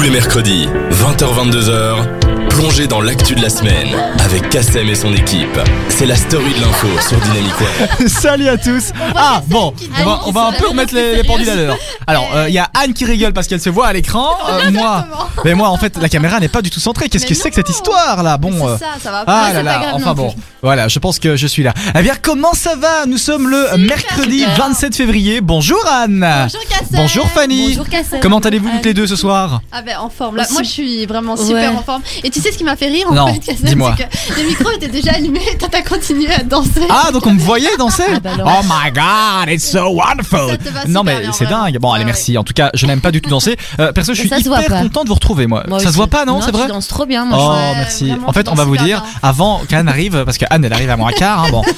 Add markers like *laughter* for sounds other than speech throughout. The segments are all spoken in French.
Tous les mercredis, 20h-22h, plongez dans l'actu de la semaine avec Kassem et son équipe. C'est la story de l'info sur Dynamic One. *laughs* Salut à tous. Ah bon, on va, on va un peu remettre les, les pendules à l'heure. *laughs* Alors euh, il y a Anne qui rigole parce qu'elle se voit à l'écran. Euh, moi, mais moi en fait la caméra n'est pas du tout centrée. Qu'est-ce que c'est que cette histoire là? Bon. euh, ça, ça va Ah là là, enfin bon, voilà, je pense que je suis là. Eh bien, comment ça va? Nous sommes le mercredi super. 27 février. Bonjour Anne. Bonjour Cassem. Bonjour Fanny. Bonjour Cassem. Comment allez-vous toutes les deux ce soir? Ah ben en forme. Là, moi je suis vraiment super Ouais. en forme. Et tu sais ce qui m'a fait rire en Non, fait, c'est que le micro était déjà allumé et t'as continué à danser. Ah, donc on me voyait danser Ah bah. Oh my god, it's so wonderful Ça te va Non mais bien, c'est vraiment. dingue. Bon, allez, Ouais, merci. En tout cas, je n'aime pas du tout danser. Euh, perso, je suis Mais hyper content de vous retrouver, moi. Moi ça se voit pas, non, C'est vrai danses trop bien, moi. Oh, merci. vraiment, En fait, on va vous dire, bien. avant qu'Anne arrive, parce qu'Anne, elle arrive à moins quart, hein, bon. *laughs*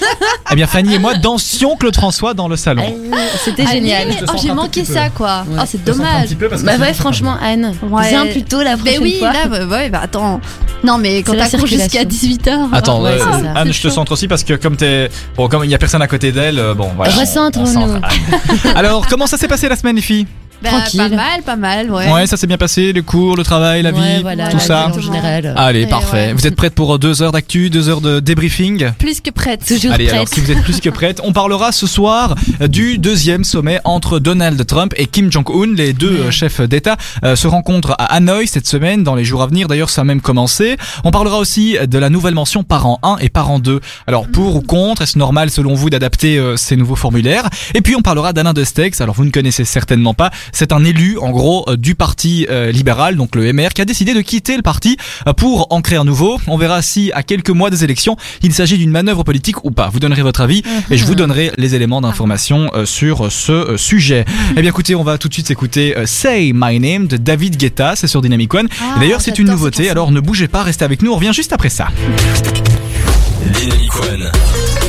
Eh bien, Fanny et moi dansions Claude François dans le salon. C'était génial. Je oh, j'ai manqué ça quoi. Oh c'est dommage. Bah ouais, franchement, Anne, viens plutôt la Mais prochaine oui, fois. là, bah, ouais, bah attends. Non, mais quand t'as cours jusqu'à circulation. 18h. Attends, Ouais, euh. Anne, je te centre aussi parce que comme t'es, bon, comme il y a personne à côté d'elle, euh, bon, voilà. Recentre-nous. *laughs* Alors, comment ça s'est passé la semaine, les filles? Bah, Tranquille. Pas mal, pas mal, ouais. Ouais, ça s'est bien passé, les cours, le travail, la Ouais, vie, voilà, tout la ça. vie en général. Allez, Et parfait. ouais. Vous êtes prêtes pour deux heures d'actu, deux heures de débriefing? Plus que prête. Toujours Allez, alors prête. si vous êtes plus que prête, on parlera ce soir euh, du deuxième sommet entre Donald Trump et Kim Jong-un. Les deux euh, chefs d'État euh, se rencontrent à Hanoï cette semaine, dans les jours à venir. D'ailleurs, ça a même commencé. On parlera aussi de la nouvelle mention parent 1 et parent 2. Alors, pour ou contre, est-ce normal selon vous d'adapter euh, ces nouveaux formulaires? Et puis, on parlera d'Alain Destex. Alors, vous ne connaissez certainement pas. C'est un élu, en gros, euh, du parti euh, libéral, donc le MR, qui a décidé de quitter le parti euh, pour en créer un nouveau. On verra si, à quelques mois des élections, il s'agit d'une manœuvre politique ou pas. Vous donnerez votre avis et je vous donnerai les éléments d'information euh, sur ce euh, sujet. Eh bien, écoutez, on va tout de suite écouter euh, Say My Name de David Guetta. C'est sur Dynamic One. Ah, D'ailleurs, c'est une nouveauté. Alors, ne bougez pas, restez avec nous. On revient juste après ça. Dynamic One.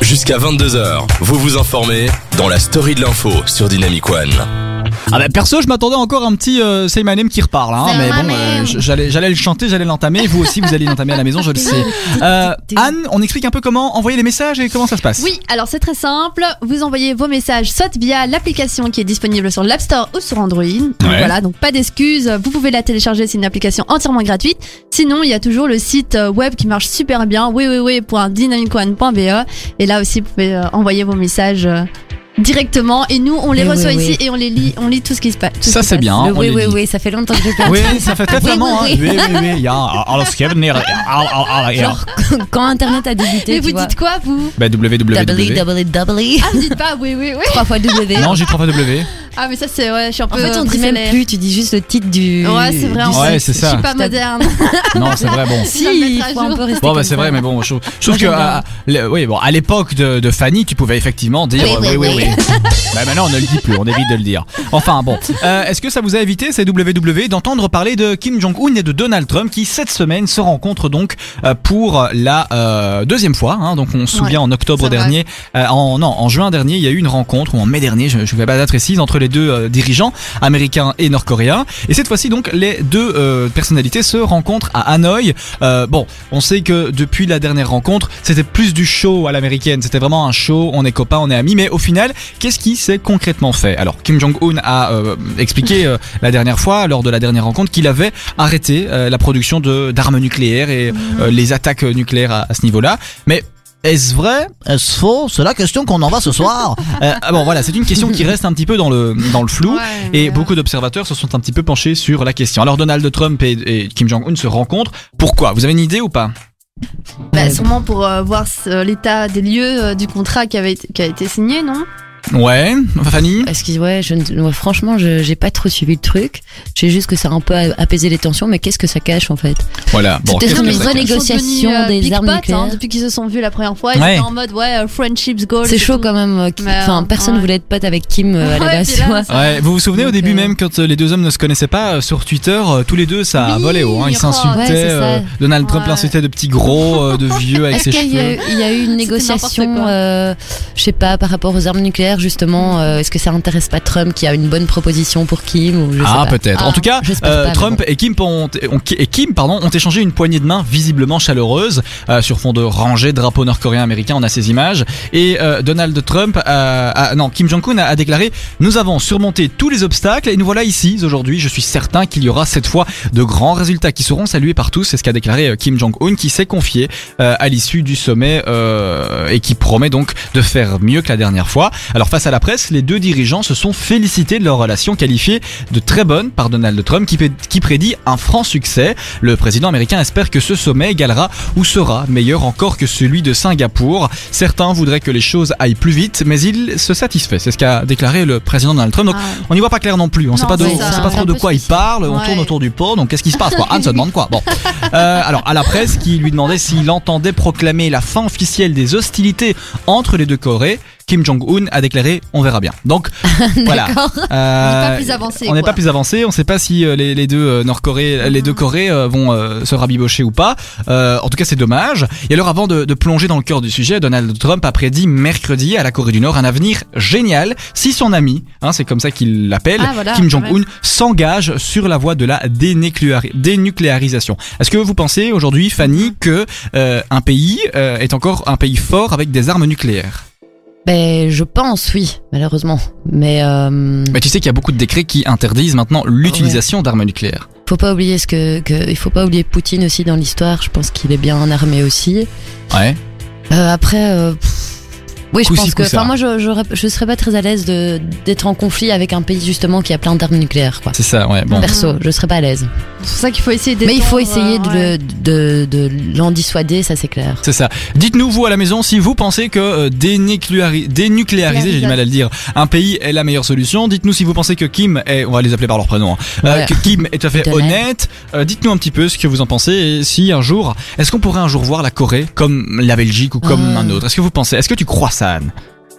Jusqu'à 22h, vous vous informez dans la story de l'info sur Dynamic One. Ah bah perso, je m'attendais encore un petit euh, Say My Name qui reparle, hein, Say mais bon, euh, j'allais, j'allais le chanter, j'allais l'entamer. Vous aussi, vous allez l'entamer à la maison, je le sais. *laughs* Euh, Anne, on explique un peu comment envoyer les messages et comment ça se passe. Oui, alors c'est très simple. Vous envoyez vos messages soit via l'application qui est disponible sur l'App Store ou sur Android. Donc Voilà, donc pas d'excuses. Vous pouvez la télécharger, c'est une application entièrement gratuite. Sinon, il y a toujours le site euh, web qui marche super bien, www.dynamicone.be. Et là aussi, vous pouvez euh, envoyer vos messages euh, directement. Et nous, on les Oui, reçoit oui, ici oui. et on les lit, on lit tout ce qui se passe. Ça c'est bien. Oui, oui, oui, ça fait longtemps que je pas Oui, ça fait très oui, hein. oui. Oui, oui. Genre, quand Internet a débuté, Mais vous vois. dites quoi, vous? Bah, www. www. Ah, vous dites pas oui, oui, oui. Trois fois W. Non, j'ai trois fois W. *laughs* Ah, mais ça, c'est, ouais, je suis un En peu. fait, on dit bruxellaise. même plus, tu dis juste le titre du. Ouais, c'est vrai, en Ouais, c'est Je ça. suis pas moderne. Non, c'est vrai, bon. *laughs* Si, il faut un peu rester. Bon, bah c'est vrai, mais bon, je, je trouve que le- oui, bon, à l'époque de, de Fanny, tu pouvais effectivement dire Oui, euh, oui, oui, *laughs* bah maintenant, on ne le dit plus, on évite de le dire. Enfin, bon, Euh, est-ce que ça vous a évité, ces WW, d'entendre parler de Kim Jong-un et de Donald Trump qui, cette semaine, se rencontrent donc euh, pour la euh, deuxième fois. Hein, donc, on se souvient en octobre dernier, euh, en non, en juin dernier, il y a eu une rencontre, ou en mai dernier, je ne fais pas la date précise, entre les deux euh, dirigeants américains et nord-coréens. Et cette fois-ci, donc, les deux euh, personnalités se rencontrent à Hanoï. Euh, bon, on sait que depuis la dernière rencontre, c'était plus du show à l'américaine. C'était vraiment un show, on est copains, on est amis. Mais au final, qu'est-ce qui s'est concrètement fait? Alors, Kim Jong-un a expliqué la dernière fois, lors de la dernière rencontre, qu'il avait arrêté la production d'armes nucléaires et euh, les attaques nucléaires à, à ce niveau-là. Mais est-ce vrai? Est-ce faux? C'est la question qu'on envoie ce soir. *laughs* Euh, ah bon, voilà, c'est une question qui reste un petit peu dans le dans le flou. Ouais, Et mais, beaucoup d'observateurs se sont un petit peu penchés sur la question. Alors Donald Trump et, et Kim Jong-un se rencontrent. Pourquoi? Vous avez une idée ou pas? Bah, sûrement pour euh, voir ce- l'état des lieux euh, du contrat qui, avait été, qui a été signé, non? Ouais, Fanny Parce que ouais, je, ouais, franchement, je j'ai pas trop suivi le truc. J'ai juste que ça a un peu apaisé les tensions, mais qu'est-ce que ça cache en fait? Voilà. Bon, C'était qu'est-ce une que vraie ça cache? négociation Ils sont devenus, euh, des big armes potes, nucléaires. hein, depuis qu'ils se sont vus la première fois, ils Ouais. étaient en mode ouais, euh, friendships goals. C'est et chaud tout. quand même. euh, qui- Mais, Enfin, euh, personne ouais. voulait être pote avec Kim euh, à la Ouais, base. puis là, tu vois. ça- Ouais, vous vous souvenez au Donc, début euh, même quand euh, les deux hommes ne se connaissaient pas euh, sur Twitter, euh, tous les deux ça a Oui, volé haut, hein, ils oh, s'insultaient. ouais, c'est ça. euh, Donald Trump Ouais. l'insultait de petits gros, euh, de vieux avec Est-ce ses qu'il y, a cheveux. eu- il y a eu une n'importe négociation, quoi. euh, je sais pas, par rapport aux armes nucléaires justement euh, Est-ce que ça intéresse pas Trump qui a une bonne proposition pour Kim ou je sais Ah pas. peut-être. Ah, en tout cas, j'espère euh, pas, Trump bon. et Kim, ont, ont- et Kim pardon, ont échangé une poignée de main visiblement chaleureuse euh, sur fond de rangées de drapeaux nord-coréens américains. On a ces images. Et Donald Trump, a, non, Kim Jong-un a, a déclaré Nous avons surmonté tous les obstacles et nous voilà ici aujourd'hui. Je suis certain qu'il y aura cette fois de grands résultats qui seront salués par tous. C'est ce qu'a déclaré Kim Jong-un, qui s'est confié à l'issue du sommet et qui promet donc de faire mieux que la dernière fois. Alors face à la presse, les deux dirigeants se sont félicités de leur relation qualifiée de très bonne par Donald Trump qui, prédit un franc succès. Le président américain espère que ce sommet égalera ou sera meilleur encore que celui de Singapour. Certains voudraient que les choses aillent plus vite, mais il se satisfait. C'est ce qu'a déclaré le président Donald Trump. Donc Ah. on n'y voit pas clair non plus. On Non, sait pas, de, c'est on ça, sait pas c'est trop de quoi il parle. On Ouais. tourne autour du pot. Donc qu'est-ce qui se passe quoi? Anne se demande quoi? Bon. *laughs* Euh, alors à la presse qui lui demandait s'il entendait proclamer la fin officielle des hostilités entre les deux Corées, Kim Jong-un a déclaré on verra bien. Donc *laughs* voilà. On n'est Euh, pas plus avancé. on n'est pas plus avancé, on ne sait pas si euh, les, les deux euh, Nord-Corée, les deux Corées euh, vont euh, se rabibocher ou pas. Euh, en tout cas, c'est dommage. Et alors, avant de, de plonger dans le cœur du sujet, Donald Trump a prédit mercredi à la Corée du Nord un avenir génial si son ami, hein, c'est comme ça qu'il l'appelle, Ah, voilà, Kim Jong-un, s'engage sur la voie de la dénucléari- dénucléarisation. Est-ce que vous pensez aujourd'hui, Fanny, que euh, un pays euh, est encore un pays fort avec des armes nucléaires? Ben je pense oui, malheureusement. Mais euh, Mais tu sais qu'il y a beaucoup de décrets qui interdisent maintenant l'utilisation d'armes nucléaires. faut pas oublier ce que, que il faut pas oublier Poutine aussi dans l'histoire. Je pense qu'il est bien armé aussi. Ouais. Euh, après, euh, pff, oui, je pense que. Enfin, moi, je, j'aurais- je serais pas très à l'aise d'être en conflit avec un pays justement qui a plein d'armes nucléaires, quoi. C'est ça, ouais. Bon. Perso, je serais pas à l'aise. C'est pour ça qu'il faut essayer Mais il faut essayer de, euh, ouais. de, de l'en dissuader, ça c'est clair. C'est ça. Dites-nous, vous, à la maison, si vous pensez que euh, dénucléari- dénucléariser, j'ai du mal à le dire, un pays est la meilleure solution. Dites-nous si vous pensez que Kim est, on va les appeler par leur prénom, hein, euh, Ouais. que Kim est tout à fait honnête. Euh, Dites-nous un petit peu ce que vous en pensez et si un jour, est-ce qu'on pourrait un jour voir la Corée comme la Belgique ou comme Ah. un autre? Est-ce que vous pensez Est-ce que tu crois ça, Anne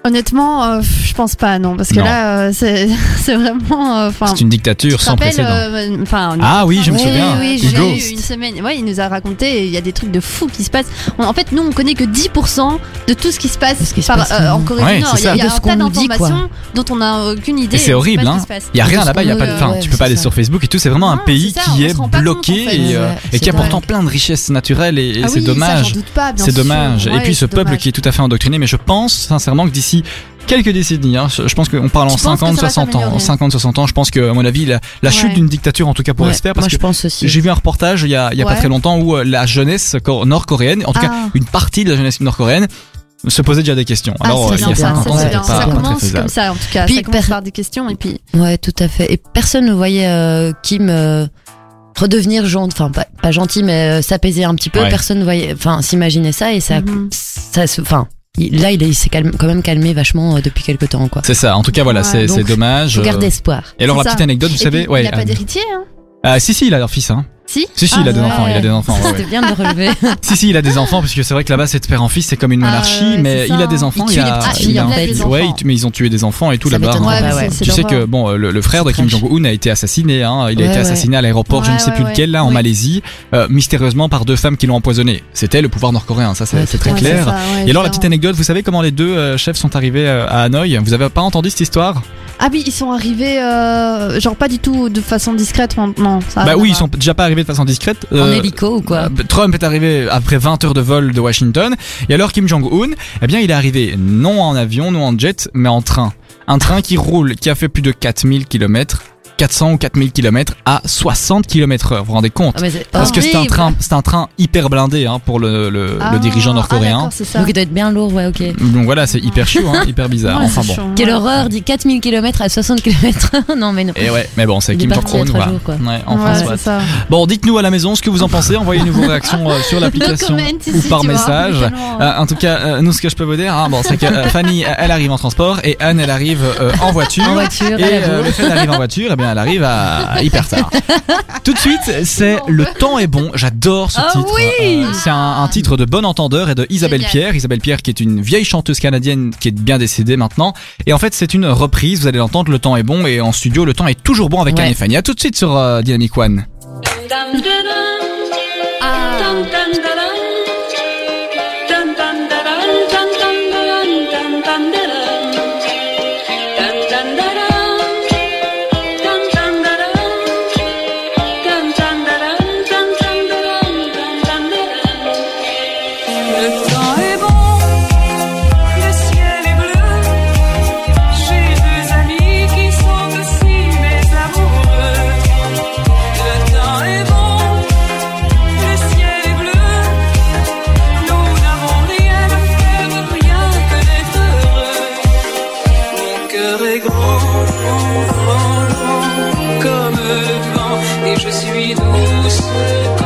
Honnêtement, euh, je pense pas, non, parce que Non. là, euh, c'est *laughs* c'est vraiment. euh, Enfin, C'est une dictature sans précédent. euh, Enfin, Ah oui, je me souviens. Oui, j'ai Ghost. eu une semaine. Ouais, il nous a raconté. Il y a des trucs de fou qui se passent. On- en fait, nous, on connaît que 10% de tout ce qui se passe, De ce qui se par- passe, euh, en. Corée Ouais, du Nord. c'est Il y a, il y a De un ce tas qu'on nous dit, quoi. d'informations dont on n'a aucune idée. Et c'est horrible, hein. Il y a rien là-bas, il y a qu'on pas de nous- fin. ouais, tu peux pas c'est aller ça. sur Facebook et tout. C'est vraiment un Non, pays c'est ça, qui est se rend pas compte, bloqué en fait. et, euh, Ouais, et qui apporte dingue. plein de richesses naturelles et, et Ah c'est dommage. C'est dommage. et puis ce peuple qui est tout à fait endoctriné, mais je pense sincèrement que d'ici quelques décennies, hein, je pense qu'on parle en Tu penses que 50, ça va 60 ans, s'améliorer 50, 60 ans, je pense que, à mon avis, la, la Ouais. chute d'une dictature en tout cas pourrait se faire parce moi que je pense aussi. j'ai vu un reportage il y a, il y a pas très longtemps où euh, la jeunesse cor- nord-coréenne, en tout cas Ah. une partie de la jeunesse nord-coréenne, se posait déjà des questions. Ah, Alors, c'est euh, il y a bien, 50 ça, ans, c'est c'était pas, Ça pas très commence faisable. comme ça, en tout cas. Puis, ça commence par des questions et puis. Ouais, tout à fait. Et personne ne voyait euh, Kim euh, redevenir gentil, enfin pas, pas gentil, mais euh, s'apaiser un petit peu. Ouais. Personne ne voyait, enfin s'imaginait ça et ça, Mhm. ça se, enfin il- là il, est- il s'est calme- quand même calmé vachement euh, depuis quelques temps quoi. C'est ça. En tout cas, voilà, Ouais, c'est dommage. Faut garder Euh, espoir. Et alors, la petite anecdote, vous Et savez, puis, ouais. il a pas d'héritier, hein Ah, si, si, il a un fils, hein. Si Si, si, il a des Ah, enfants, il a des enfants. ouais, ouais. C'était bien de le relever. *laughs* Si, si, il a des enfants, parce que c'est vrai que là-bas, c'est de père en fils, c'est comme une Ah, monarchie, ouais, mais il a des enfants. Il il a, il filles, a- en fait. les Ouais, enfants. il- mais ils ont tué des enfants et tout là-bas. hein. Ouais, ouais. Tu sais que bon, le, le frère de Kim. Jong-un a été assassiné. Hein. Il a Ouais, été ouais. assassiné à l'aéroport, je ne Ouais, sais ouais, plus ouais. lequel, là, en. Malaisie, euh, mystérieusement par deux femmes qui l'ont empoisonné. C'était le pouvoir nord-coréen, ça c'est Ouais, très Ouais, clair. ouais, Et alors la petite anecdote, vous savez comment les deux euh, chefs sont arrivés euh, à Hanoï? Vous avez pas entendu cette histoire? Ah oui, ils sont arrivés, genre pas du tout de façon discrète, non, a Bah oui, ils sont déjà pas arrivés de façon discrète. en Euh, hélico ou quoi Euh, Trump est arrivé après 20 heures de vol de Washington. Et alors Kim Jong-un, eh bien, il est arrivé non en avion, non en jet, mais en train. Un train qui roule, qui a fait plus de 4000 km, 400 ou 4000 km à 60 km heure. Vous vous rendez compte? Ah, Parce que c'est un train, c'est un train hyper blindé hein, pour le, le, Ah, le dirigeant ah, nord-coréen. ça. Donc il doit être bien lourd, ouais, ok. Donc voilà, c'est hyper chaud, hein, *laughs* hyper bizarre. Ouais, enfin bon. chaud, Quelle ouais. horreur, dit 4000 km à 60 km. *laughs* non, mais non. Et ouais, mais bon, c'est Kim Jong-un. Ouais, Ouais, c'est ça. Bon, dites-nous à la maison ce que vous en pensez. Envoyez-nous vos *laughs* réactions euh, sur l'application ou ici, par vois, message. euh, en tout cas, euh, nous, ce que je peux vous dire, hein, bon, c'est que Fanny, elle arrive en transport et Anne, elle arrive en voiture. En voiture, Et le fait d'arriver en voiture, eh bien, elle arrive à hyper tard. Tout de suite, c'est Le temps est bon. J'adore ce Ah titre. oui Euh, c'est un, un titre de Bon Entendeur et de Isabelle Génial. Pierre. Isabelle Pierre, qui est une vieille chanteuse canadienne qui est bien décédée maintenant. Et en fait, c'est une reprise. Vous allez l'entendre. Le temps est bon et en studio, le temps est toujours bon avec Ouais. Anne et Fanny. À tout de suite sur euh, Dynamic One. Comme le vent, et je suis douce.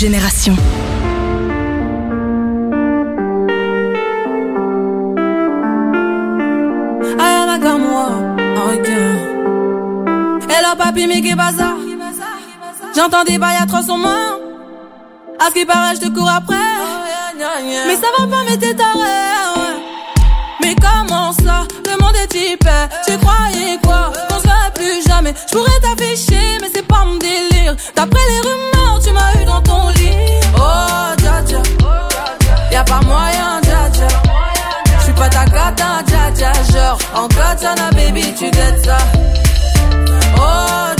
Génération. Hello papi, mais qu'est ça? J'entends des bails atroces en main. À ce qui paraît, je te cours après. Mais ça va pas, mais t'es taré. Mais comment ça? Le monde est type. Tu croyais quoi? Qu'on serait plus jamais. Je pourrais t'afficher, mais c'est pas mon délire. D'après les rumeurs, tu m'as eu dans ton lit. Oh, dja dja. Y'a pas moyen, dja dja. J'suis pas ta cata, dja dja. Genre, en katana, baby, tu dettes ça. Oh,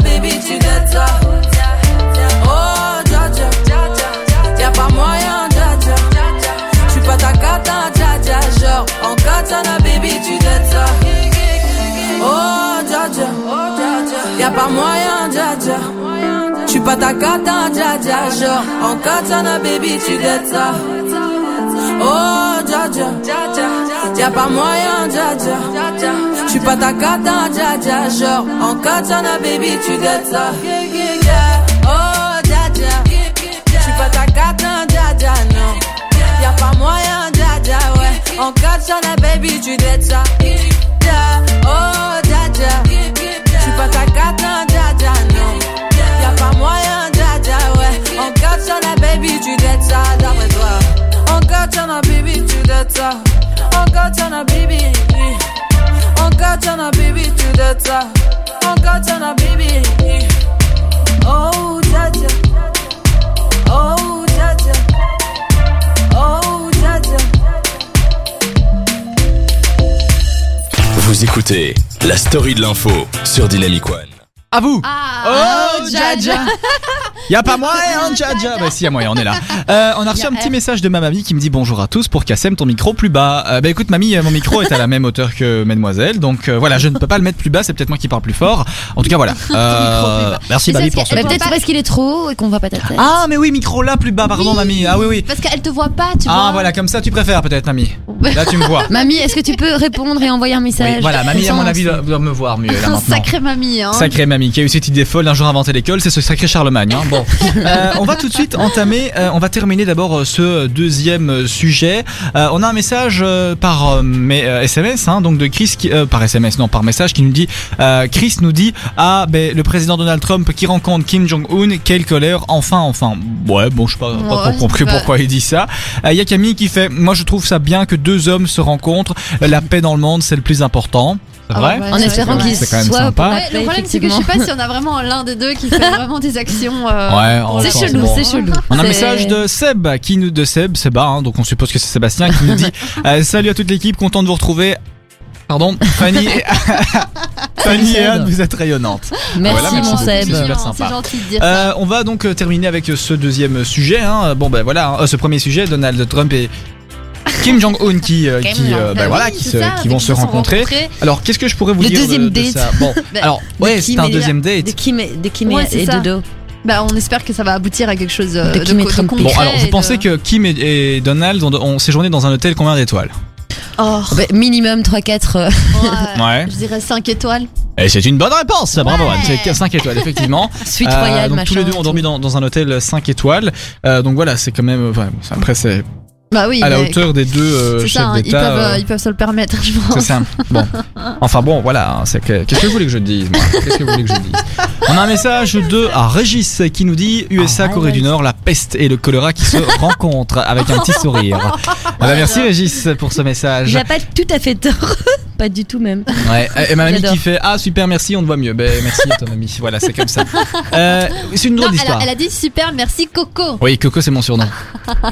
Y'a pas moyen, dja dja. Pas ta cata, dja dja. Genre, en katana, baby, tu dettes ça. Oh, dja dja. Y'a pas moyen, dja dja. Pas ta cata, dja dja. Genre, en katana, baby, tu dettes ça. Oh, dja dja. J'suis pas ta cata, dja dja, non. Y'a pas moyen, dja dja, ouais. En katana, baby, tu dettes ça. tu dettes ça d'après toi. Encore t'en baby. Baby. Oh, Oh, Oh, Vous écoutez la story de l'info sur Dynamic One. À vous Ah, Oh, Jaja *laughs* Y a pas moyen, Jaja Bah si, y a moyen, on est là. Euh, on a reçu Y a un petit message de ma mamie qui me dit bonjour à tous pour Kassem, ton micro plus bas. Euh, bah écoute, mamie, euh, mon micro est à la même hauteur que mademoiselle, donc euh, voilà, je ne peux pas le mettre plus bas, c'est peut-être moi qui parle plus fort. En tout cas, voilà. *laughs* Euh, merci Mais mamie c'est pour ce ce qu'elle- Bah, voit peut-être parce qu'il est trop haut et qu'on voit pas ta tête? Ah, mais oui, micro là plus bas, pardon Oui. mamie. Ah oui, oui. Parce qu'elle te voit pas, tu vois. Ah voilà, comme ça tu préfères peut-être mamie. Là tu me vois. *laughs* Mamie, est-ce que tu peux répondre et envoyer un message? Oui, voilà, mamie à mon on avis doit, doit me voir mieux là Un maintenant. sacré mamie, hein. Sacré mamie qui a eu cette idée folle d'un jour inventé l'école, c'est ce sacré Charlemagne. Hein. Bon, *laughs* Euh, on va tout de suite entamer. euh, on va terminer d'abord euh, ce deuxième euh, sujet. Euh, on a un message euh, par SMS, hein, donc de Chris, qui, euh, par SMS, non par message, qui nous dit. euh, Chris nous dit ah ben le président Donald Trump qui rencontre Kim Jong Un, quelle colère, enfin, enfin. Ouais, bon, je sais pas, pas Ouais, trop compris bah. pourquoi il dit ça. Euh, Il y a Camille qui fait, moi je trouve ça bien que deux hommes se rencontrent. La paix dans le monde, c'est le plus important. C'est Ah vrai. ouais, En espérant qu'il C'est quand même soit sympa. Ouais, le problème, c'est que je sais effectivement. pas si on a vraiment l'un des deux qui fait *laughs* vraiment des actions. euh, Ouais, c'est chelou, c'est chelou. On a un message de Seb qui nous de Seb, Seba, hein, donc on suppose que c'est Sébastien qui nous dit *laughs* euh, salut à toute l'équipe, content de vous retrouver. Pardon, Fanny, et... *laughs* Fanny et. Anne, vous êtes rayonnantes. Merci Voilà, merci mon Seb. c'est super sympa. Gentil de dire ça. Euh, on va donc terminer avec ce deuxième sujet. Hein. Bon ben voilà, hein, ce premier sujet, Donald Trump et Kim Jong Un qui, euh, Kim qui, euh, Jong-un. Bah voilà, qui, c'est se- ça, qui vont se rencontrer. Alors qu'est-ce que je pourrais vous Le dire de- deuxième de, date. ça Bon, *laughs* Bah, alors de ouais, Kim c'est un et- deuxième date. De Kim et, de Kim Ouais, et, c'est et ça. Dodo. Bah, on espère que ça va aboutir à quelque chose euh, De de, co- concret. Bon, alors vous et pensez de- que Kim et, et Donald ont, ont séjourné dans un hôtel combien d'étoiles Oh, Bah, minimum 3-4. euh, ouais. *laughs* Ouais. Je dirais 5 étoiles. Et c'est une bonne réponse, bravo. Anne, c'est 5 étoiles effectivement. *laughs* Suite Euh, royale, donc machin. tous les deux ont dormi dans, dans un hôtel 5 étoiles. Euh, donc voilà, c'est quand même. enfin, après, c'est Bah oui. à la hauteur des deux euh, chefs ça, hein, ils, d'État. peuvent, euh, ils peuvent se le permettre, je pense. c'est ça. Bon. *laughs* Enfin bon, voilà. hein, que- Qu'est-ce que vous voulez que je dise moi? Qu'est-ce que vous voulez que je dise? On a un message de à Régis qui nous dit USA, Ah, Corée du. Nord, la peste et le choléra qui se *laughs* rencontrent avec un petit sourire. Ah bah, merci Régis pour ce Il message. a pas tout à fait tort. *laughs* pas du tout même. Ouais, et ma mamie qui fait Ah super, merci, on te voit mieux. Ben merci à ton mamie. Voilà, c'est comme ça. Euh, c'est une drôle elle, a, d'histoire. elle a dit super, merci Coco. Oui, Coco, c'est mon surnom.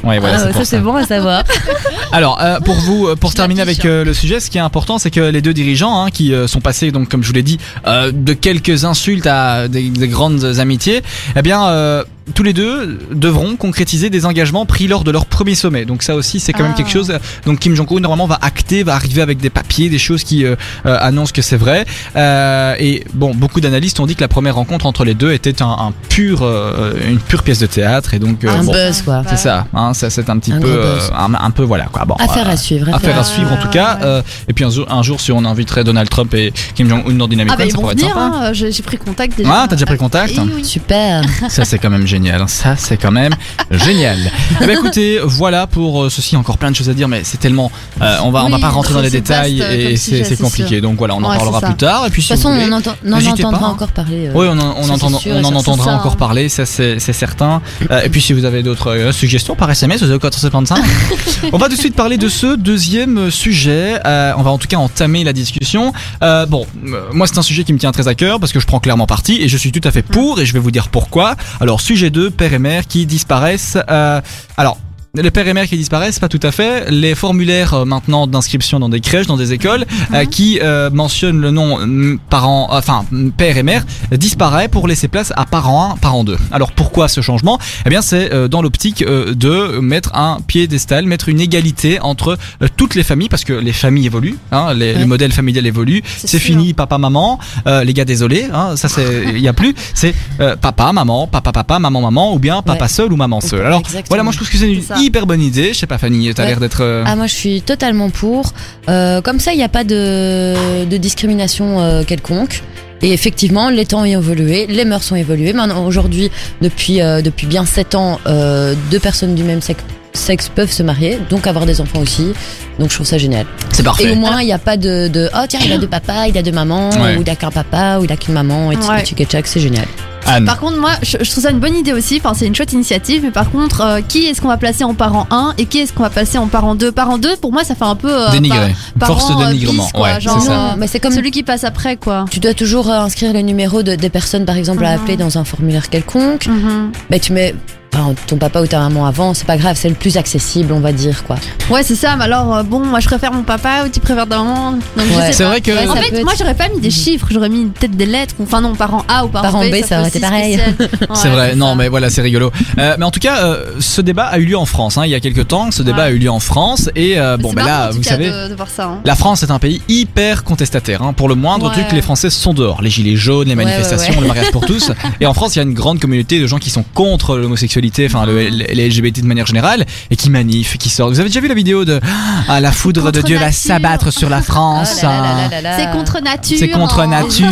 Ouais, voilà, Ah, c'est bon à savoir. *laughs* Alors, euh, pour vous, euh, pour Je terminer avec euh, le sujet, ce qui est important, c'est que les deux dirigeants, hein, qui euh, sont passés, donc comme je vous l'ai dit, euh, de quelques insultes à des, des grandes amitiés, eh bien, euh, tous les deux devront concrétiser des engagements pris lors de leur premier sommet. Donc ça aussi, c'est quand même Ah. quelque chose. Donc Kim Jong-un normalement va acter, va arriver avec des papiers, des choses qui euh, euh, annoncent que c'est vrai. Euh, et bon, beaucoup d'analystes ont dit que la première rencontre entre les deux était un, un pur, euh, une pure pièce de théâtre. Et donc, euh, Un bon, buzz quoi. c'est ça. Hein, ça c'est un petit Un peu, euh, un, un peu voilà quoi. Bon, Affaire euh, à suivre. Affaire à Euh, suivre en tout cas. Euh, et puis un jour, un jour, si on inviterait Donald Trump et Kim Jong-un dans Dynamic Ah bah ça pourrait être sympa. hein, j'ai pris contact déjà. Ah, t'as déjà pris contact oui. Super. *laughs* Ça c'est quand même génial. Ça c'est quand même génial. Eh ben, écoutez, voilà pour euh, ceci encore plein de choses à dire, mais c'est tellement, euh, on va on va Oui, pas rentrer dans les c'est détails vaste, euh, et comme c'est sujet, c'est c'est compliqué. sûr. Donc voilà, on en Ouais, parlera c'est ça. plus tard. Et puis De si toute façon, vous voulez- on, entend, on en n'hésitez entendra pas, hein. encore parler. euh, oui, on en, on ça, entend- c'est sûr on et en ça, entendra ça, encore hein. parler, ça c'est c'est certain. Euh, et puis si vous avez d'autres euh, suggestions par SMS, 0475. *laughs* on va tout de suite parler de ce deuxième sujet. Euh, on va en tout cas entamer la discussion. Euh, bon, euh, moi c'est un sujet qui me tient très à cœur parce que je prends clairement parti et je suis tout à fait pour et je vais vous dire pourquoi. Alors sujet 2, père et mère qui disparaissent. Euh, alors les pères et mères qui disparaissent, pas tout à fait. Les formulaires euh, maintenant d'inscription dans des crèches, dans des écoles, euh, qui euh, mentionnent le nom mm, parent, enfin mm, père et mère, euh, disparaît pour laisser place à parent 1, parent 2. Alors pourquoi ce changement? Eh bien c'est euh, dans l'optique euh, de mettre un piédestal, mettre une égalité entre euh, toutes les familles, parce que les familles évoluent, hein, les, Ouais. le modèle familial évolue. C'est fini, papa, maman. Euh, les gars, désolé, hein, ça c'est, *laughs* il y a plus. C'est euh, papa, maman, papa, papa, maman, maman, ou bien papa Ouais. seul ou maman seul. Alors voilà, moi je trouve que c'est une. Hyper bonne idée. Je sais pas, Fanny, t'as Ouais. l'air d'être. euh, Ah moi je suis totalement pour. Euh, comme ça il n'y a pas de, de discrimination euh, quelconque. Et effectivement, les temps ont évolué, les mœurs ont évolué. Maintenant, aujourd'hui, depuis euh, depuis bien sept ans, euh, deux personnes du même sexe, sexe peuvent se marier, donc avoir des enfants aussi. Donc je trouve ça génial. C'est Et parfait. au moins, il n'y a pas de, de oh tiens, il a deux papas, il a deux mamans, Ouais. ou il a qu'un papa, ou il a qu'une maman, et Ouais. et c'est génial. Anne. Par contre, moi, je, je trouve ça une bonne idée aussi. Enfin, c'est une chouette initiative. Mais par contre, euh, qui est-ce qu'on va placer en parent 1 et qui est-ce qu'on va placer en parent 2 Parent 2, pour moi, ça fait un peu. euh, Dénigré. par- Force de parent, euh, dénigrement. bis, quoi, ouais, genre, c'est ça. euh, mais c'est comme Celui qui passe après, quoi. tu dois toujours euh, inscrire le numéro de, des personnes, par exemple, à Mhm. appeler dans un formulaire quelconque. Mhm. Bah, tu mets enfin, ton papa ou ta maman avant, c'est pas grave, c'est le plus accessible, on va dire quoi. Ouais, c'est ça. Mais alors, euh, bon, moi je préfère mon papa ou tu préfères ta maman? Donc, je Ouais. sais C'est pas. vrai que- Ouais, En ça fait, peut moi j'aurais pas mis des chiffres, j'aurais mis peut-être des lettres. Enfin, non, parent A ou parent, Parent B, ça fait aurait été aussi pareil. spécial. *laughs* C'est Ouais, vrai, non ça. mais voilà, c'est rigolo. Euh, mais en tout cas, euh, ce débat a eu lieu en France. Hein, il y a quelques temps, ce débat Ouais. a eu lieu en France et euh, Mais bon, c'est ben marrant, là, en tout vous cas, savez. de, de voir ça. hein. La France est un pays hyper contestataire. Hein. Pour le moindre Ouais. truc, les Français sont dehors. Les gilets jaunes, les Ouais, manifestations, ouais, ouais. le mariage pour tous. *laughs* Et en France, il y a une grande communauté de gens qui sont contre l'homosexualité, enfin le- les LGBT de manière générale, et qui manifent, qui sortent. Vous avez déjà vu la vidéo de Ah, la foudre de Dieu va s'abattre sur la *laughs* France là là. C'est contre nature. C'est contre en- nature.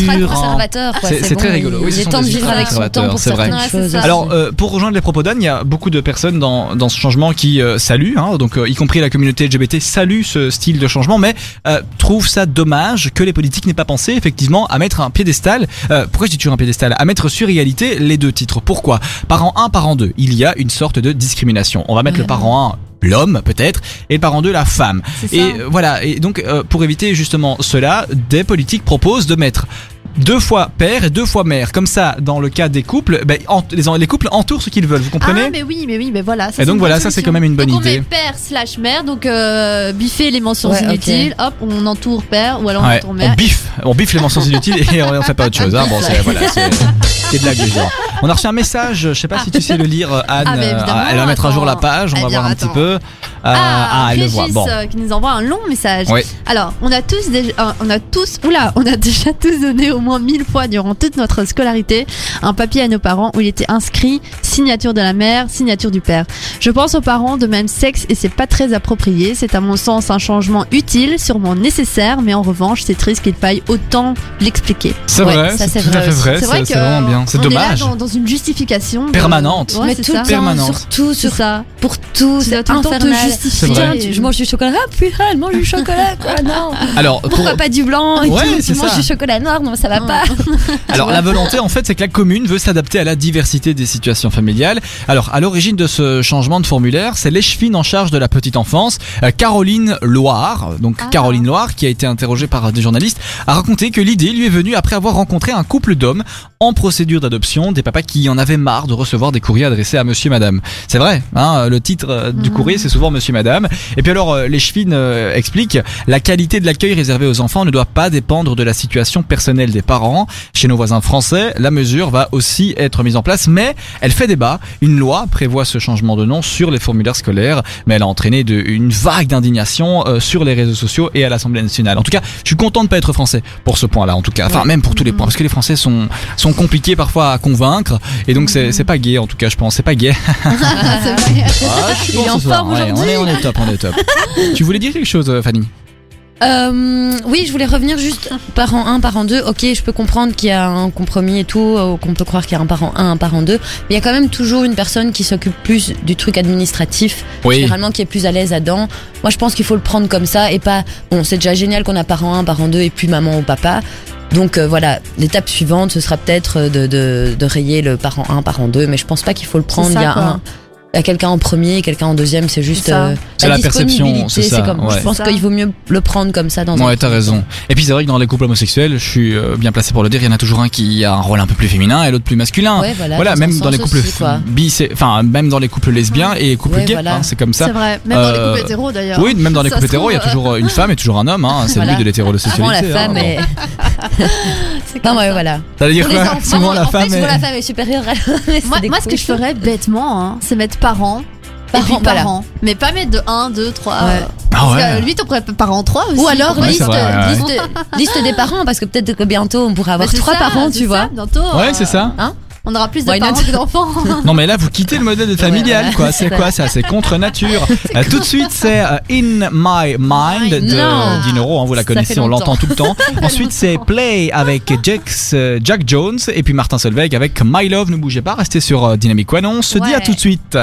C'est- bon, très rigolo. Oui, Il est temps de vivre avec son temps pour certaines choses. Alors, euh, pour rejoindre les propos d'Anne, il y a beaucoup de personnes dans, dans ce changement qui euh, saluent, hein, donc euh, y compris la communauté LGBT salue ce style de changement, mais euh, trouve ça dommage que les politiques n'aient pas pensé effectivement à mettre un piédestal. euh, pourquoi je dis toujours un piédestal? À mettre sur égalité les deux titres. Pourquoi? Parent 1, parent 2, il y a une sorte de discrimination. On va mettre le parent 1 l'homme peut-être et le parent 2 la femme. C'est ça. Et euh, voilà, et donc euh, pour éviter justement cela, des politiques proposent de mettre deux fois père et deux fois mère. Comme ça, dans le cas des couples, ben, les, les couples entourent ce qu'ils veulent, vous comprenez Ah mais oui, mais oui, mais voilà. ça, Et donc voilà, ça, c'est quand même une bonne donc, idée. On met père slash mère, donc euh, biffer les mentions Ouais, inutiles. Hop, on entoure père ou alors on Ouais, entoure on mère. biffe, on biffe les mentions inutiles et on, on fait pas autre chose. Hein. *laughs* Bon, c'est voilà, de la. On a reçu un message, je sais pas si tu sais le lire, euh, Anne. Ah, mais euh, elle va mettre à jour la page, on Eh va bien, voir un attends. petit peu. Euh, Ah, elle le voit. Bon. euh, qui nous envoie un long message. Oui. Alors, on a tous déjà, on a tous, oula, on a *laughs* déjà tous donné au moins mille fois durant toute notre scolarité un papier à nos parents où il était inscrit signature de la mère, signature du père. Je pense aux parents de même sexe et c'est pas très approprié. C'est à mon sens un changement utile, sûrement nécessaire, mais en revanche, c'est triste qu'il faille autant l'expliquer. C'est Ouais, vrai, ça, c'est à vrai fait vrai, c'est c'est vraiment bien. C'est on dommage. est là dans, dans une justification de- Permanente. Ouais, mais c'est tout ça. le temps, Permanente. surtout C'est sur, ça. pour tout, c'est tout le temps te justifier. Tiens, tu- je mange du chocolat, ah putain, elle mange du chocolat, quoi, *laughs* non. Alors, pour, Pourquoi pas du blanc et Ouais, tout, Tu manges du chocolat noir, non, ça va pas. *laughs* *laughs* Alors la volonté en fait c'est que la commune veut s'adapter à la diversité des situations familiales. Alors à l'origine de ce changement de formulaire, c'est l'échevine en charge de la petite enfance, euh, Caroline Loire, donc Ah. Caroline Loire qui a été interrogée par des journalistes, a raconté que l'idée lui est venue après avoir rencontré un couple d'hommes en procédure d'adoption, des papas qui en avaient marre de recevoir des courriers adressés à monsieur madame. C'est vrai, hein, le titre euh, du Mhm. courrier c'est souvent monsieur madame. Et puis alors euh, l'échevine euh, explique la qualité de l'accueil réservé aux enfants ne doit pas dépendre de la situation personnelle des parents. Chez nos voisins français, la mesure va aussi être mise en place, mais elle fait débat. Une loi prévoit ce changement de nom sur les formulaires scolaires, mais elle a entraîné de, une vague d'indignation euh, sur les réseaux sociaux et à l'Assemblée nationale. En tout cas, je suis content de pas être français pour ce point-là, en tout cas. Enfin, même pour tous les points, parce que les Français sont sont compliqués parfois à convaincre, et donc c'est pas gay, en tout cas, je pense, c'est pas gay. *laughs* C'est vrai. Ah, je Il est pense en ce soir. forme Ouais, on est on est top, on est top. tu voulais dire quelque chose, euh, Fanny? Euh, oui, je voulais revenir juste parent 1, parent 2. Ok, je peux comprendre qu'il y a un compromis et tout, qu'on peut croire qu'il y a un parent 1, un parent 2. Mais il y a quand même toujours une personne qui s'occupe plus du truc administratif, Oui. généralement qui est plus à l'aise là-dedans. Moi, je pense qu'il faut le prendre comme ça et pas. Bon, c'est déjà génial qu'on a parent 1, parent 2 et puis maman ou papa. Donc euh, voilà, l'étape suivante, ce sera peut-être de, de, de rayer le parent 1, parent 2, mais je pense pas qu'il faut le prendre. ça, il y a quoi. un. Il y a quelqu'un en premier, quelqu'un en deuxième, c'est juste C'est ça. euh, C'est la perception, c'est ça, comme, ouais. Je pense C'est ça. qu'il vaut mieux le prendre comme ça dans un Ouais, t'as raison. Et puis c'est vrai que dans les couples homosexuels, je suis euh, bien placé pour le dire, il y en a toujours un qui a un rôle un peu plus féminin et l'autre plus masculin. Ouais, voilà, voilà, même dans les couples aussi, bi, enfin même dans les couples lesbiens et couples Ouais, gays, voilà. hein, c'est comme ça. C'est vrai. Même dans les Euh, couples hétéros d'ailleurs. Oui, même dans les couples hétéros, il y a toujours une femme et toujours un homme. Hein, c'est Voilà. le but de l'hétérosexualité. La hein, femme est. *laughs* C'est Non, ça. voilà. T'allais dire quoi Souvent la femme est. supérieure à *laughs* mais Moi, ce que je ferais bêtement, hein, c'est mettre parents. Parents, et puis voilà. parents. Mais pas mettre de 1, 2, 3. Ouais. Ah parce que, ouais. euh, lui, on pourrait parents 3 aussi. Ou alors Ouais, liste, c'est vrai, ouais, ouais. liste, liste des parents, parce que peut-être que bientôt on pourra *laughs* avoir Bah, trois ça, parents, c'est tu ça, vois. Bientôt. Ouais, euh, c'est ça. On aura plus de Why not parents que *laughs* d'enfants. Non mais là vous quittez le modèle familial quoi, c'est quoi ça C'est contre nature. *laughs* Euh, tout de suite c'est euh, In My Mind de Non. Dinoro, hein, vous la connaissez, on l'entend tout le temps. *laughs* Ensuite c'est Play avec Jax, euh, Jack Jones et puis Martin Solveig avec My Love, ne bougez pas, restez sur euh, Dynamic One, on se dit à tout de suite.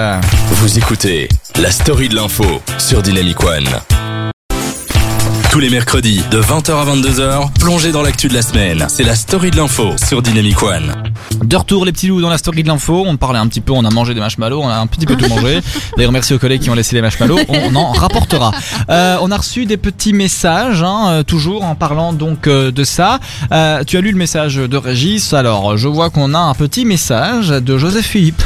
Vous écoutez la story de l'info sur Dynamic One. Tous les mercredis de 20h à 22h, plongez dans l'actu de la semaine. C'est la story de l'info sur Dynamic One. De retour les petits loups dans la story de l'info, on parlait un petit peu, on a mangé des marshmallows, on a un petit peu tout mangé. *laughs* D'ailleurs merci aux collègues qui ont laissé les marshmallows, on en rapportera. Euh, on a reçu des petits messages, hein, euh, toujours en parlant donc euh, de ça. Euh, tu as lu le message de Régis, alors je vois qu'on a un petit message de Joseph Philippe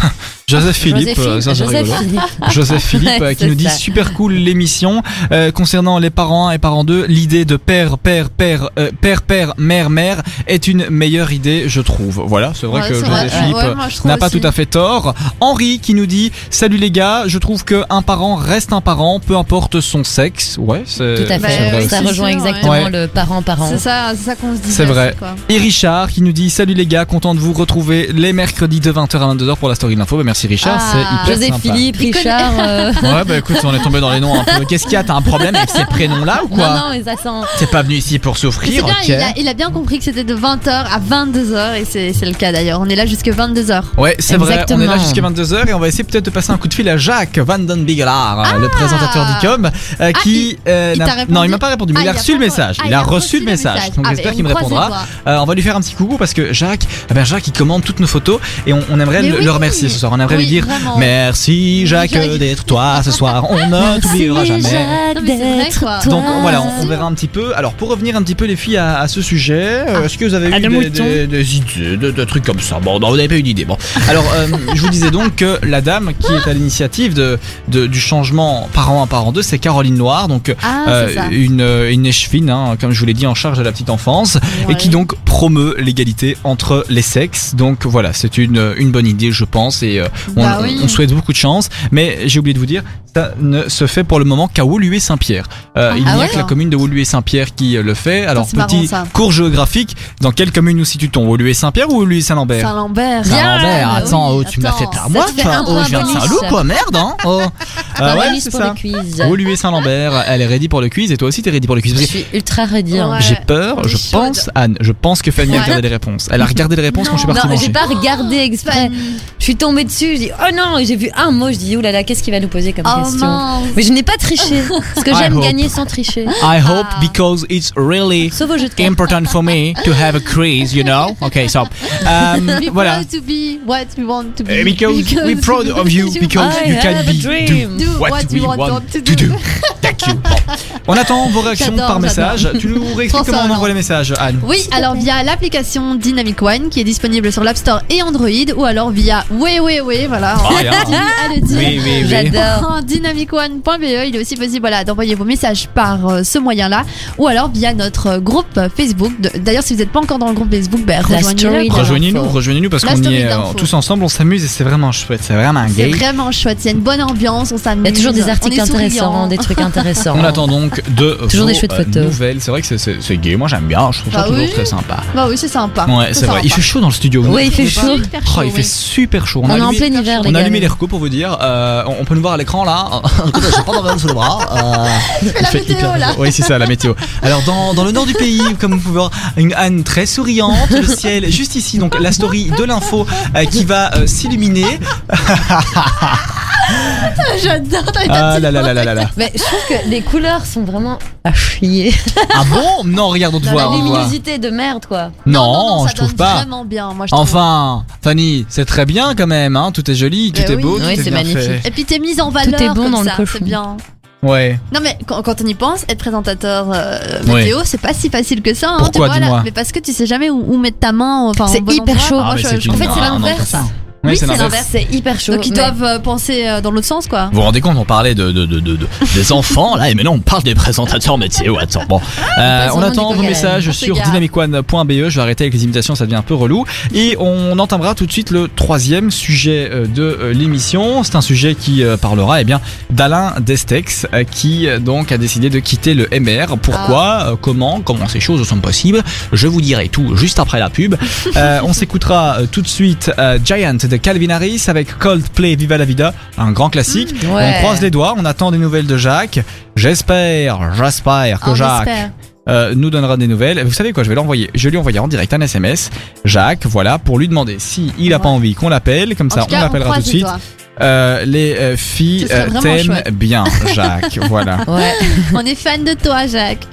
Joseph Philippe, Joséphine- euh, ça, c'est Joseph rigolo. Philippe. Joseph Philippe *laughs* euh, qui C'est nous dit ça. super cool l'émission Euh, concernant les parents 1 et parents 2 l'idée de père père père euh, père père mère mère est une meilleure idée je trouve voilà c'est vrai Ouais, que Joseph vrai. Philippe Ouais, trouve n'a pas aussi. tout à fait tort Henri qui nous dit salut les gars je trouve que un parent reste un parent peu importe son sexe ouais c'est Tout à Bah, vrai fait. Ça rejoint exactement ouais. le parent-parent. C'est ça, c'est ça qu'on se dit. C'est vrai. quoi. Et Richard qui nous dit salut les gars content de vous retrouver les mercredis de 20h à 22h pour la story de l'info bah, merci Richard Ah. c'est hyper Joseph sympa. Philippe, Il Richard. euh, *laughs* Ouais, bah écoute, on est tombé dans les noms un peu. Qu'est-ce qu'il y a? T'as un problème avec ces prénoms-là ou quoi? Non, non, mais ça sent. T'es pas venu ici pour souffrir, bien, ok il, a, il a bien compris que c'était de 20h à 22h et c'est c'est le cas d'ailleurs. On est là jusque 22h. Ouais, c'est vrai, on est là jusqu'à 22h et on va essayer peut-être de passer un coup de fil à Jacques Van Den Bigelaar, le présentateur d'ICOM, euh, Ah, qui... euh, il n'a- t'a répondu? non, il m'a pas répondu, mais Ah, il a reçu le message. ah, il a reçu le message, donc Ah, j'espère qu'il me répondra. Euh, on va lui faire un petit coucou parce que Jacques, Jacques, il commande toutes nos photos et on, aimerait le remercier ce soir. Oui, lui dire vraiment. merci Jacques d'être toi ce soir. On *laughs* ne t'oubliera jamais. Non, mais c'est vrai, quoi. Donc voilà, on, on verra un petit peu. Alors pour revenir un petit peu les filles à, à ce sujet, euh, est-ce que vous avez Ah, eu des, des- des idées, de, de trucs comme ça? Bon, non, vous n'avez pas eu d'idée. Bon, alors euh, *laughs* je vous disais donc que la dame qui est à l'initiative de, de- du changement parent 1 parent 2, c'est Caroline Noir, donc Ah, euh, une, une échevine, hein, comme je vous l'ai dit, en charge de la petite enfance, et qui donc promeut l'égalité entre les sexes. Donc voilà, c'est une, une bonne idée, je pense, et euh, on, Bah oui. on souhaite beaucoup de chance. Mais j'ai oublié de vous dire, ça ne se fait pour le moment qu'à Woluwe-Saint-Pierre. Euh, il Ah n'y a ouais que la commune de Woluwe-Saint-Pierre qui euh, le fait. Alors marrant, petit cours géographique, dans quelle commune nous situe-t-on? Woluwe-Saint-Pierre ou Woluwe-Saint-Lambert? Saint-Lambert. Saint-Lambert, Bien, attends, oui, oh, tu me l'as fait attends, par moi, oh, je viens de. Saint-Loup, quoi, merde, hein oh. *laughs* Euh, ouais, bonus c'est pour ça. le quiz. Woluwe Saint-Lambert, elle est ready pour le quiz et toi aussi t'es ready pour le quiz. Je suis ultra ready. hein. Ouais. J'ai peur, je chaude. pense, Anne, je pense que Fanny a Ouais. regardé les réponses. Elle a regardé les réponses quand je suis parti Non, manger. j'ai pas regardé exprès. Je suis tombée dessus, je dis oh non, et j'ai vu un mot, je dis oh là là, qu'est-ce qu'il va nous poser comme Oh question mince. Mais je n'ai pas triché, parce que I j'aime hope. gagner sans tricher. I hope Ah. because it's really Sauf au jeu de cartes. important for me to have a quiz, you know? Okay, so um, *laughs* Be voilà. proud to be what we want to be. Uh, Because we're proud of *laughs* you because you can have a be dream. Do what, what we you want, want to to do. do. Thank you. Bon. On attend vos réactions par message. Tu nous réexpliques comment on envoie les messages, Anne Oui, alors via l'application Dynamic One qui est disponible sur l'App Store et Android ou alors via oui oui oui voilà. Ah, *laughs* le dire. Oui, oui, oui. J'adore. Dynamicone.be, il est aussi possible voilà, d'envoyer vos messages par euh, ce moyen-là ou alors via notre groupe Facebook. D'ailleurs, si vous n'êtes pas encore dans le groupe Facebook, ben. Rejoignez-nous, rejoignez-nous parce La qu'on est euh, tous ensemble, on s'amuse et c'est vraiment chouette, c'est vraiment un C'est gay. vraiment chouette, il y a une bonne ambiance, on s'amuse. Il y a toujours des on articles intéressants, souriant. des trucs intéressants. On attend donc de *laughs* Toujours vos des chouettes euh, photos. nouvelles. C'est vrai que c'est- gay, moi j'aime bien, je trouve ça Bah toujours oui. très sympa. Bah oui, c'est sympa. Ouais, c'est vrai. Il fait chaud dans le studio. vous Oui, il fait chaud. Super Oh, il fait oui. super chaud. On a est en allumé- plein hiver, les On a allumé les recos pour vous dire. euh, on on peut nous voir à l'écran là. *laughs* J'ai pas d'enveloppe sous le bras. euh, il la fait météo, hyper là. chaud. Oui, c'est ça, la météo. Alors, dans, dans le nord du pays, comme vous pouvez voir, une Anne très souriante, le ciel juste ici. Donc, la story de l'info euh, qui va s'illuminer. *laughs* *laughs* J'adore. t'as une Ah petite là là là là là là. Mais je trouve que les couleurs sont vraiment à chier. *laughs* Ah bon? Non, regarde, on te Dans voit. la on te voit. luminosité de merde, quoi. Non, ça je trouve pas. vraiment bien, moi je trouve. Enfin, Fanny, c'est très bien quand même, hein. Tout est joli, tout Eh est oui. beau, tout Oui, est c'est bien magnifique. fait. Et puis t'es mise en valeur. est bon comme dans le ça, cochon. C'est bien. Ouais. Non mais quand, quand on y pense, être présentateur euh, Ouais. météo, c'est pas si facile que ça. Hein, Pourquoi, tu vois, là. dis-moi Mais parce que tu sais jamais où, où mettre ta main. Enfin, C'est bon hyper endroit. chaud. Moi, Ah, mais je- c'est je- une- En fait, c'est l'inverse. Oui, c'est l'inverse. C'est hyper chaud. Donc ils doivent euh, penser euh, dans l'autre sens, quoi. Vous vous rendez compte, on parlait de, de, de, de- de- des enfants là, et maintenant on parle des présentateurs métiers. Attends, bon. Euh, Passons on du attend coq vos l'âne. messages On sur dynamicone.be. Je vais arrêter avec les imitations, ça devient un peu relou. Et on entamera tout de suite le troisième sujet euh, de euh, l'émission. C'est un sujet qui euh, parlera eh bien d'Alain Destex, euh, qui euh, donc a décidé de quitter le MR. Pourquoi, euh, comment, comment ces choses sont possibles? Je vous dirai tout juste après la pub. Euh, on s'écoutera euh, tout de suite euh, Giant de Calvin Harris avec Coldplay Viva la Vida, un grand classique. Ouais. On croise les doigts, on attend des nouvelles de Jacques. J'espère, j'espère que On Jacques euh, nous donnera des nouvelles. Vous savez quoi, je vais l'envoyer. Je lui envoyer en direct un SMS, Jacques, voilà, pour lui demander si il a pas envie qu'on l'appelle, comme En ça on l'appellera tout de suite. doigts. Euh, les euh, filles t'aiment bien, *laughs* Jacques. voilà, Ouais. On est fan de toi, Jacques.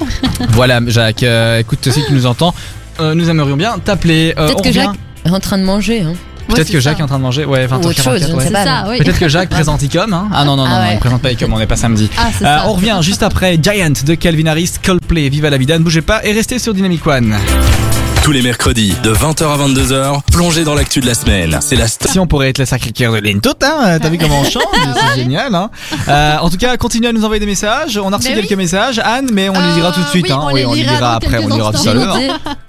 voilà, Jacques. écoute, si tu nous entends, nous aimerions bien t'appeler. Peut-être que. Jacques est en train de manger. Hein. Peut-être que Jacques ça. est en train de manger. Ouais, 20h44. Ou autre chose, je ne ouais. Peut-être que Jacques présente Icom. Hein ah non, non, non, Ah non, ouais. il présente pas Icom, on n'est pas samedi. Ah, Euh, ça. on revient juste après Giant de Calvin Harris, Coldplay, Viva la Vida, ne bougez pas et restez sur Dynamic One. Tous les mercredis, de 20h à 22h, plongez dans l'actu de la semaine. C'est la Si on pourrait être la sacrée cœur de l'Intot, hein, t'as vu comment on chante, *laughs* c'est génial. Hein. Euh, en tout cas, continuez à nous envoyer des messages. On a reçu Mais quelques oui. messages, Anne, mais on les Euh, dira tout de suite. oui, hein. on oui, les on les lira dans après, on quelques les dira tout à l'heure.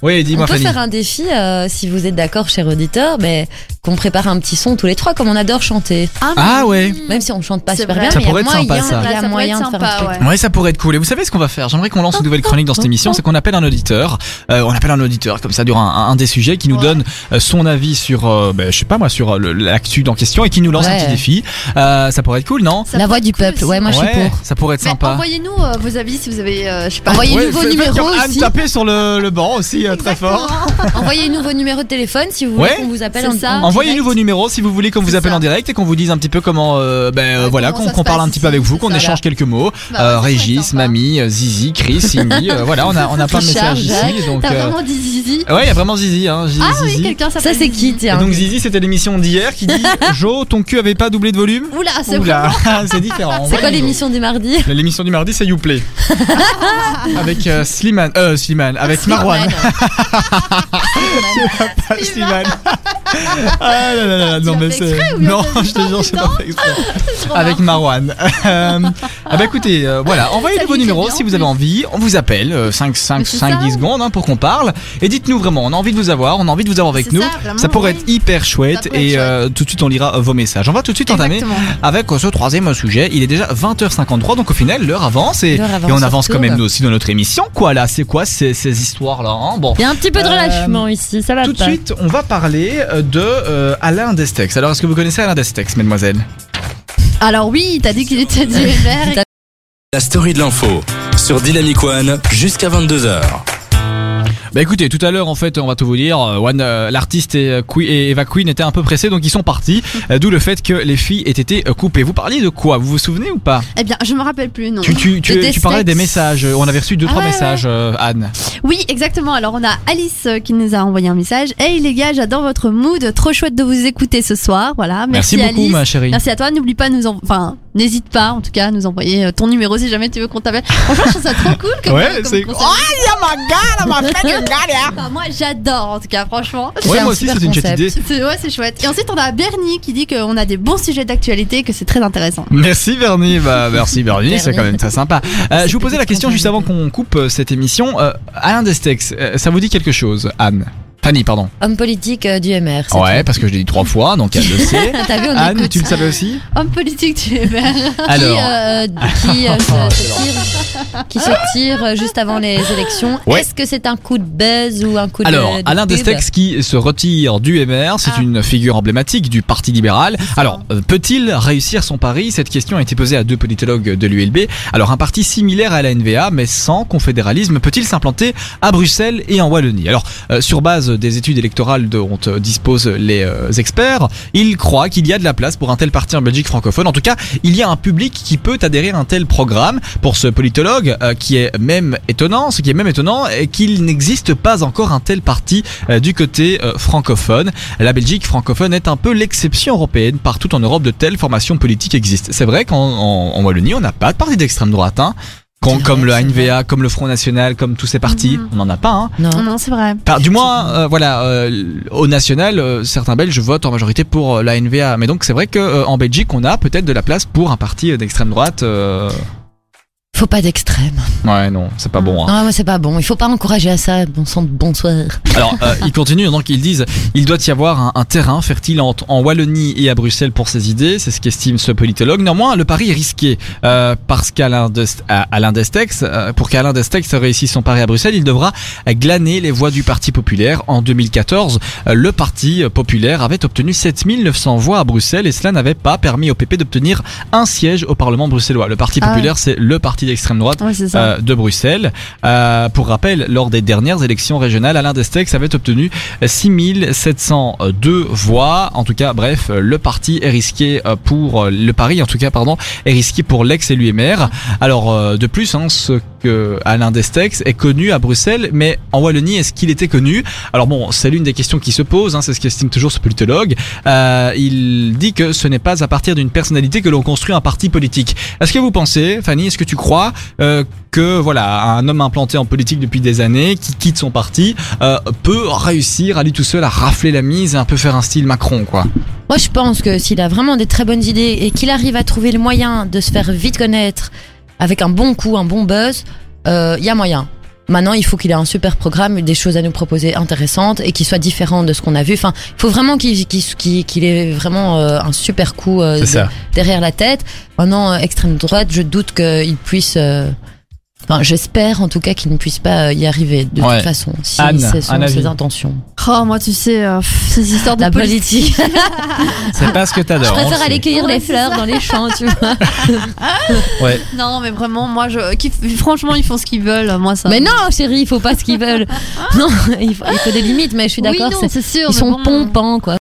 Oui, On dis-moi peut Fanny. faire un défi, euh, si vous êtes d'accord, cher auditeur, mais qu'on prépare un petit son tous les trois, comme on adore chanter. Ah ouais. Même si on chante pas super vrai. bien, Ça mais pourrait être moyen, sympa, ça. il y Ça a pourrait moyen être de faire un truc. ouais. Ouais, ça pourrait être cool. Et vous savez ce qu'on va faire? J'aimerais qu'on lance une nouvelle chronique dans cette émission, c'est qu'on appelle un auditeur. Euh, on appelle un auditeur comme ça durant un, un des sujets qui nous Ouais. donne euh, son avis sur, euh, ben, je sais pas moi, sur euh, l'actu en question et qui nous lance un petit défi. Euh, ça pourrait être cool, non? Ça La voix du cool peuple, aussi. ouais, moi je suis pour. ça pourrait être sympa. envoyez-nous euh, vos avis si vous avez, euh, je sais pas. Envoyez Ouais, nouveau faites- faites numéro comme Anne, aussi. tapez sur le, le banc aussi très fort. Envoyez nouveau numéro de téléphone si vous voulez qu'on vous appelle en Envoyez direct. nouveau numéro si vous voulez qu'on vous appelle ça. en direct et qu'on vous dise un petit peu comment, euh, ben Ouais, voilà, qu'on parle un petit peu avec vous, qu'on échange quelques mots. Bah, Euh, Régis, sympa. Mamie, euh, Zizi, Chris, Cindy, euh, voilà, on a on a plein de messages ici. Donc, T'as vraiment dit Zizi ouais, il y a vraiment Zizi, hein, Zizi, Ah oui, quelqu'un Ça c'est qui, tiens donc Zizi, c'était l'émission d'hier qui dit *laughs* Jo, ton cul avait pas doublé de volume Oula, c'est Oula, *laughs* c'est différent. C'est quoi l'émission du mardi L'émission du mardi, c'est Youplay. *laughs* avec Slimane, euh, Slimane, avec Marwan. Pas Slimane. Ah là là là, non mais c'est. Non, je te jure, c'est pas fait exprès. *laughs* Avec. Marwan. Euh, ah bah écoutez, euh, voilà, envoyez vos numéros si vous avez envie. On vous appelle, euh, 5, 5, Mais c'est 5 ça. 10 secondes hein, pour qu'on parle. Et dites-nous vraiment, on a envie de vous avoir, on a envie de vous avoir avec nous. ça, vraiment, pourrait oui. être hyper chouette et euh, tout de suite on lira euh, vos messages. On va tout de suite entamer avec euh, ce troisième sujet. Il est déjà 20h53, donc au final l'heure avance et, L'heure avance et on avance quand même nous aussi dans notre émission. Quoi là C'est quoi ces, ces histoires-là hein? Bon. Il y a un petit peu de relâchement ici, ça va Tout de suite, on va parler de euh, Alain Destex. Alors, est-ce que vous connaissez Alain Destex, mademoiselle Alors oui, t'as dit qu'il était du MR. La story de l'info sur Dynamic One jusqu'à 22h. Bah écoutez, tout à l'heure en fait, on va tout vous dire. euh, One, euh, l'artiste et, euh, et Eva Queen étaient un peu pressés, donc ils sont partis. *laughs* euh, D'où le fait que les filles aient été coupées. Vous parliez de quoi? Vous vous souvenez ou pas? Eh bien, je me rappelle plus, non. tu, tu, tu, parlais des messages. On avait reçu deux Ah trois ouais, messages, euh, Anne. Oui, exactement. Alors, on a Alice qui nous a envoyé un message. Hey les gars, j'adore votre mood. Trop chouette de vous écouter ce soir. Voilà. Merci, beaucoup, Alice. ma chérie. Merci à toi. N'oublie pas nous en... enfin, n'hésite pas en tout cas à nous envoyer ton numéro si jamais tu veux qu'on t'appelle. Franchement, je trouve ça trop cool comme Ouais, c'est-. Oh, Enfin, moi, j'adore en tout cas, franchement. Ouais, moi aussi, c'est une chouette idée. C'est ouais, c'est chouette. Et ensuite, on a Bernie qui dit qu'on a des bons sujets d'actualité, que c'est très intéressant. Merci Bernie, bah merci Bernie, c'est quand même très sympa. Euh, je vous posais la question juste avant qu'on coupe euh, cette émission. Euh, Alain Destex, euh, ça vous dit quelque chose, Anne? Fanny, pardon. Homme politique euh, du MR. c'est Ouais, parce que je l'ai dit trois fois, donc elle le *laughs* sait. tout. T'as vu, on Anne, écoute. tu le savais aussi Homme politique du MR. Alors, Qui, euh, qui, euh, *laughs* se, se tire, qui se tire euh, juste avant les élections. Ouais. Est-ce que c'est un coup de buzz ou un coup de alors de Alain pub Destex qui se retire du MR, c'est Ah. une figure emblématique du Parti libéral. Alors, euh, peut-il réussir son pari? Cette question a été posée à deux politologues de l'ULB. Alors, un parti similaire à la NVA, mais sans confédéralisme, peut-il s'implanter à Bruxelles et en Wallonie? Alors, euh, sur base des études électorales dont euh, disposent les euh, experts, il croit qu'il y a de la place pour un tel parti en Belgique francophone. En tout cas, il y a un public qui peut adhérer à un tel programme. Pour ce politologue, euh, qui est même étonnant, ce qui est même étonnant, est qu'il n'existe pas encore un tel parti du côté francophone. La Belgique francophone est un peu l'exception européenne. Partout en Europe, de telles formations politiques existent. C'est vrai qu'en en, en Wallonie, on n'a pas de parti d'extrême droite. Hein. Comme vrai, le ANVA, comme le Front National, comme tous ces partis, Mhm. on n'en a pas. Hein. Non. Non, c'est vrai. Du moins, euh, voilà, euh, au national, euh, certains Belges votent en majorité pour euh, la NVA. Mais donc, c'est vrai qu'en Belgique, on a peut-être de la place pour un parti euh, d'extrême droite. Faut pas d'extrême. Ouais, non, c'est pas bon. Hein. Non, moi c'est pas bon. Il faut pas encourager à ça. Bon sang de bonsoir. Alors, euh, *laughs* ils continuent, donc ils disent il doit y avoir un, un terrain fertile en, en Wallonie et à Bruxelles pour ces idées, c'est ce qu'estime ce politologue. Néanmoins, le pari est risqué euh, parce qu'Alain Dest- Destex, euh, pour qu'Alain Destex réussisse son pari à Bruxelles, il devra glaner les voix du Parti populaire. En 2014, euh, le Parti populaire avait obtenu 7900 voix à Bruxelles et cela n'avait pas permis au PP d'obtenir un siège au Parlement bruxellois. Le Parti Ah ouais. populaire, c'est le parti d'extrême droite euh, de Bruxelles. Euh, pour rappel, lors des dernières élections régionales, Alain Destex avait obtenu 6702 voix. En tout cas, bref, le parti est risqué euh, pour euh, le pari, en tout cas, pardon, est risqué pour l'ex-élu maire. Alors, euh, de plus, hein, ce Alain Destex est connu à Bruxelles, mais en Wallonie, est-ce qu'il était connu? Alors bon, c'est l'une des questions qui se pose, hein, c'est ce qu'estime toujours ce politologue. Euh, il dit que ce n'est pas à partir d'une personnalité que l'on construit un parti politique. Est-ce que vous pensez, Fanny, est-ce que tu crois euh, que voilà, un homme implanté en politique depuis des années, qui quitte son parti, euh, peut réussir à lui tout seul à rafler la mise et un peu faire un style Macron, quoi? Moi, je pense que s'il a vraiment des très bonnes idées et qu'il arrive à trouver le moyen de se faire vite connaître avec un bon coup, un bon buzz, il y a moyen. Maintenant, il faut qu'il ait un super programme, des choses à nous proposer intéressantes et qui soit différent de ce qu'on a vu. Enfin, il faut vraiment qu'il qu'il qu'il ait vraiment euh, un super coup euh, de- derrière la tête. Maintenant, euh, extrême droite, je doute qu'il puisse. Enfin, j'espère en tout cas qu'il ne puisse pas euh, y arriver de Ouais. toute façon, si Anne, ce sont ses intentions. Oh, moi, tu sais, euh, pff, ces histoires de La politique. politique. *laughs* C'est pas ce que Je t'adores. on le préfère aller cueillir Ouais, les fleurs ça. dans les champs, tu vois. *laughs* Ouais. Non, mais vraiment, moi, je, qui- franchement, ils font ce qu'ils veulent. Moi, ça. Mais non, chérie, il faut pas ce qu'ils veulent. *laughs* Non, il faut, il faut des limites, mais je suis d'accord. c'est- sûr. ils sont bon. pompants, quoi.